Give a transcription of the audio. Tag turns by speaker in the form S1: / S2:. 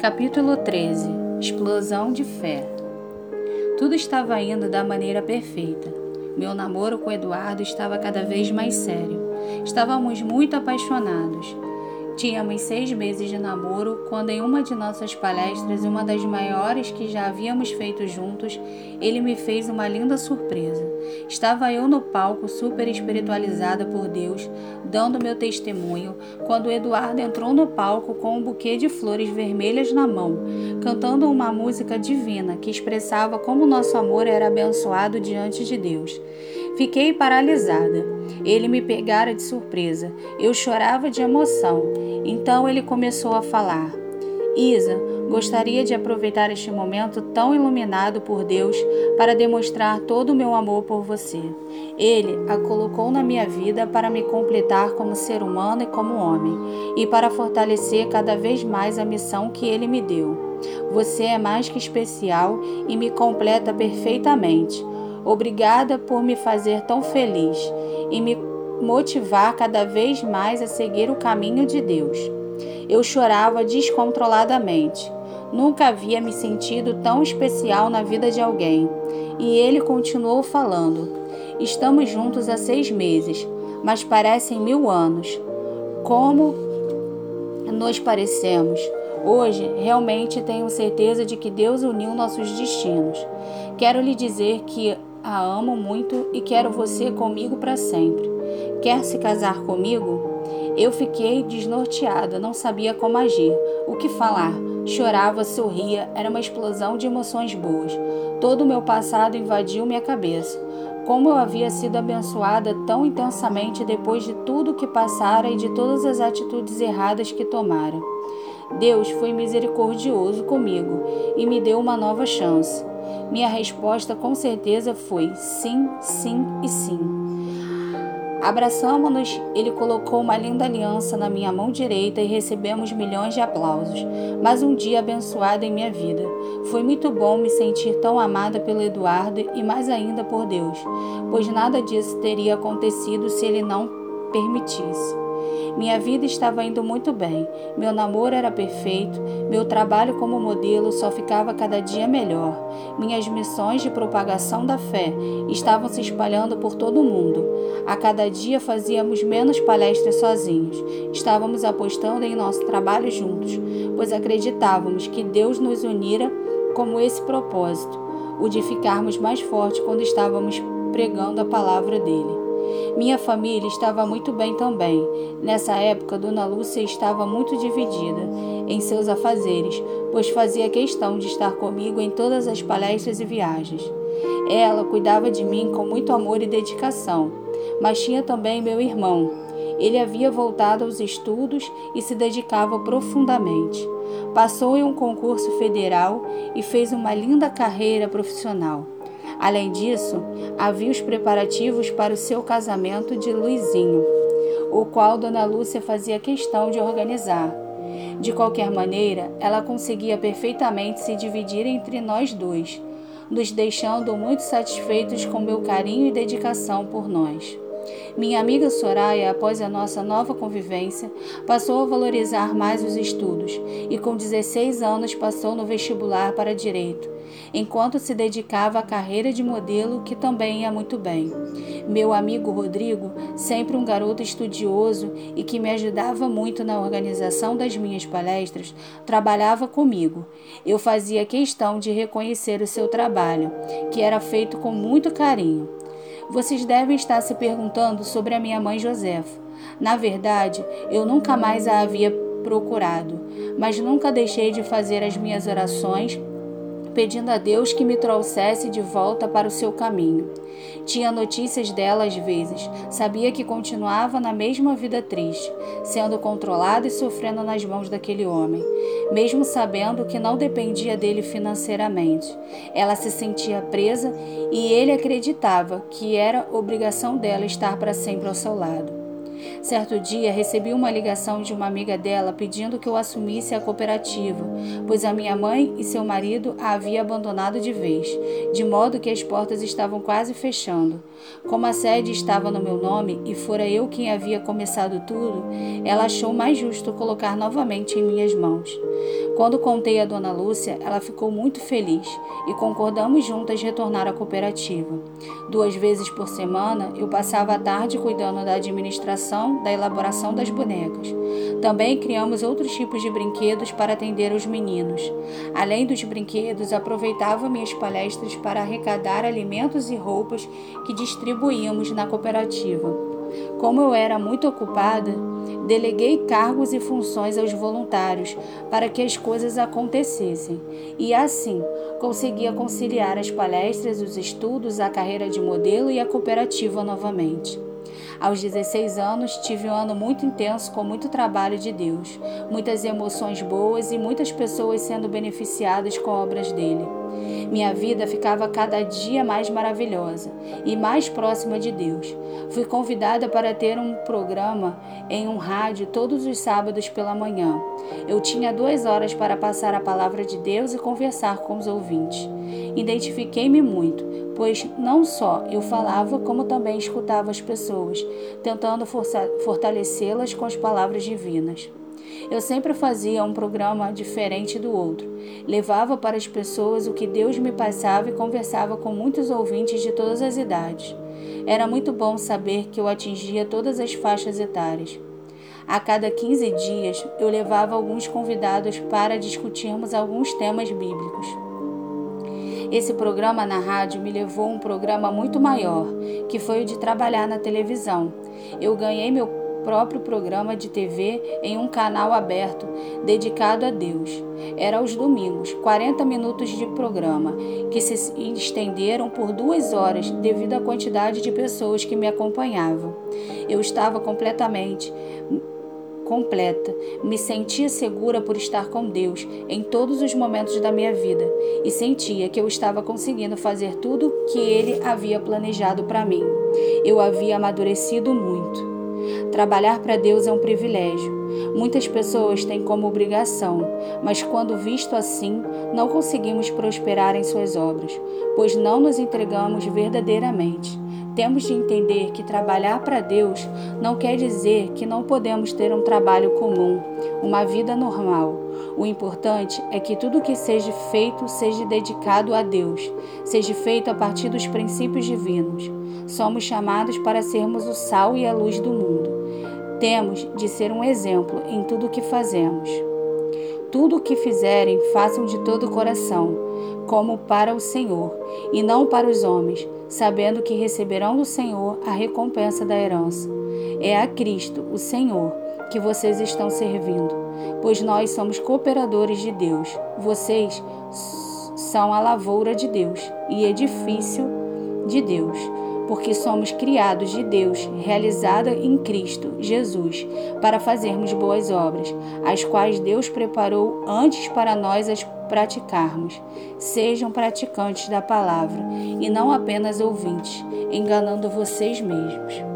S1: Capítulo 13 Explosão de fé Tudo estava indo da maneira perfeita. Meu namoro com Eduardo estava cada vez mais sério. Estávamos muito apaixonados. Tínhamos seis meses de namoro quando, em uma de nossas palestras, uma das maiores que já havíamos feito juntos, ele me fez uma linda surpresa. Estava eu no palco, super espiritualizada por Deus, dando meu testemunho, quando Eduardo entrou no palco com um buquê de flores vermelhas na mão, cantando uma música divina que expressava como nosso amor era abençoado diante de Deus. Fiquei paralisada. Ele me pegara de surpresa. Eu chorava de emoção. Então ele começou a falar. Isa, gostaria de aproveitar este momento tão iluminado por Deus para demonstrar todo o meu amor por você. Ele a colocou na minha vida para me completar como ser humano e como homem, e para fortalecer cada vez mais a missão que ele me deu. Você é mais que especial e me completa perfeitamente. Obrigada por me fazer tão feliz e me motivar cada vez mais a seguir o caminho de Deus. Eu chorava descontroladamente. Nunca havia me sentido tão especial na vida de alguém. E ele continuou falando. Estamos juntos há seis meses, mas parecem mil anos. Como nos parecemos. Hoje, realmente tenho certeza de que Deus uniu nossos destinos. Quero lhe dizer que a amo muito e quero você comigo para sempre. Quer se casar comigo? Eu fiquei desnorteada, não sabia como agir, o que falar. Chorava, sorria, era uma explosão de emoções boas. Todo o meu passado invadiu minha cabeça. Como eu havia sido abençoada tão intensamente depois de tudo que passara e de todas as atitudes erradas que tomara. Deus foi misericordioso comigo e me deu uma nova chance. Minha resposta com certeza foi sim, sim e sim. Abraçamos-nos, ele colocou uma linda aliança na minha mão direita e recebemos milhões de aplausos. Mais um dia abençoado em minha vida. Foi muito bom me sentir tão amada pelo Eduardo e mais ainda por Deus, pois nada disso teria acontecido se ele não permitisse. Minha vida estava indo muito bem, meu namoro era perfeito, meu trabalho como modelo só ficava cada dia melhor. Minhas missões de propagação da fé estavam se espalhando por todo o mundo. A cada dia fazíamos menos palestras sozinhos. Estávamos apostando em nosso trabalho juntos, pois acreditávamos que Deus nos unira como esse propósito, o de ficarmos mais fortes quando estávamos pregando a palavra dele. Minha família estava muito bem também. Nessa época, Dona Lúcia estava muito dividida em seus afazeres, pois fazia questão de estar comigo em todas as palestras e viagens. Ela cuidava de mim com muito amor e dedicação, mas tinha também meu irmão. Ele havia voltado aos estudos e se dedicava profundamente. Passou em um concurso federal e fez uma linda carreira profissional. Além disso, havia os preparativos para o seu casamento de Luizinho, o qual Dona Lúcia fazia questão de organizar. De qualquer maneira, ela conseguia perfeitamente se dividir entre nós dois, nos deixando muito satisfeitos com meu carinho e dedicação por nós. Minha amiga Soraya, após a nossa nova convivência, passou a valorizar mais os estudos e, com 16 anos, passou no vestibular para Direito, enquanto se dedicava à carreira de modelo, que também ia muito bem. Meu amigo Rodrigo, sempre um garoto estudioso e que me ajudava muito na organização das minhas palestras, trabalhava comigo. Eu fazia questão de reconhecer o seu trabalho, que era feito com muito carinho. Vocês devem estar se perguntando sobre a minha mãe Josefa. Na verdade, eu nunca mais a havia procurado, mas nunca deixei de fazer as minhas orações pedindo a Deus que me trouxesse de volta para o seu caminho. Tinha notícias dela às vezes, sabia que continuava na mesma vida triste, sendo controlada e sofrendo nas mãos daquele homem, mesmo sabendo que não dependia dele financeiramente. Ela se sentia presa e ele acreditava que era obrigação dela estar para sempre ao seu lado. Certo dia recebi uma ligação de uma amiga dela pedindo que eu assumisse a cooperativa, pois a minha mãe e seu marido a havia abandonado de vez, de modo que as portas estavam quase fechando. Como a sede estava no meu nome e fora eu quem havia começado tudo, ela achou mais justo colocar novamente em minhas mãos. Quando contei a Dona Lúcia, ela ficou muito feliz e concordamos juntas retornar à cooperativa. Duas vezes por semana eu passava a tarde cuidando da administração, da elaboração das bonecas. Também criamos outros tipos de brinquedos para atender os meninos. Além dos brinquedos, aproveitava minhas palestras para arrecadar alimentos e roupas que distribuíamos na cooperativa. Como eu era muito ocupada, deleguei cargos e funções aos voluntários para que as coisas acontecessem, e assim conseguia conciliar as palestras, os estudos, a carreira de modelo e a cooperativa novamente. Aos 16 anos, tive um ano muito intenso com muito trabalho de Deus, muitas emoções boas e muitas pessoas sendo beneficiadas com obras dele. Minha vida ficava cada dia mais maravilhosa e mais próxima de Deus. Fui convidada para ter um programa em um rádio todos os sábados pela manhã. Eu tinha duas horas para passar a palavra de Deus e conversar com os ouvintes. Identifiquei-me muito, pois não só eu falava, como também escutava as tentando fortalecê-las com as palavras divinas. Eu sempre fazia um programa diferente do outro. Levava para as pessoas o que Deus me passava e conversava com muitos ouvintes de todas as idades. Era muito bom saber que eu atingia todas as faixas etárias. A cada 15 dias, eu levava alguns convidados para discutirmos alguns temas bíblicos. Esse programa na rádio me levou a um programa muito maior, que foi o de trabalhar na televisão. Eu ganhei meu próprio programa de TV em um canal aberto dedicado a Deus. Era aos domingos, 40 minutos de programa, que se estenderam por duas horas devido à quantidade de pessoas que me acompanhavam. Eu estava completamente completa. Me sentia segura por estar com Deus em todos os momentos da minha vida e sentia que eu estava conseguindo fazer tudo que Ele havia planejado para mim. Eu havia amadurecido muito. Trabalhar para Deus é um privilégio. Muitas pessoas têm como obrigação, mas quando visto assim, não conseguimos prosperar em suas obras, pois não nos entregamos verdadeiramente. Temos de entender que trabalhar para Deus não quer dizer que não podemos ter um trabalho comum, uma vida normal. O importante é que tudo que seja feito seja dedicado a Deus, seja feito a partir dos princípios divinos. Somos chamados para sermos o sal e a luz do mundo. Temos de ser um exemplo em tudo o que fazemos. Tudo o que fizerem, façam de todo o coração, como para o Senhor, e não para os homens, sabendo que receberão do Senhor a recompensa da herança. É a Cristo, o Senhor, que vocês estão servindo, pois nós somos cooperadores de Deus. Vocês são a lavoura de Deus e edifício de Deus porque somos criados de Deus, realizada em Cristo Jesus, para fazermos boas obras, as quais Deus preparou antes para nós as praticarmos. Sejam praticantes da palavra e não apenas ouvintes, enganando vocês mesmos.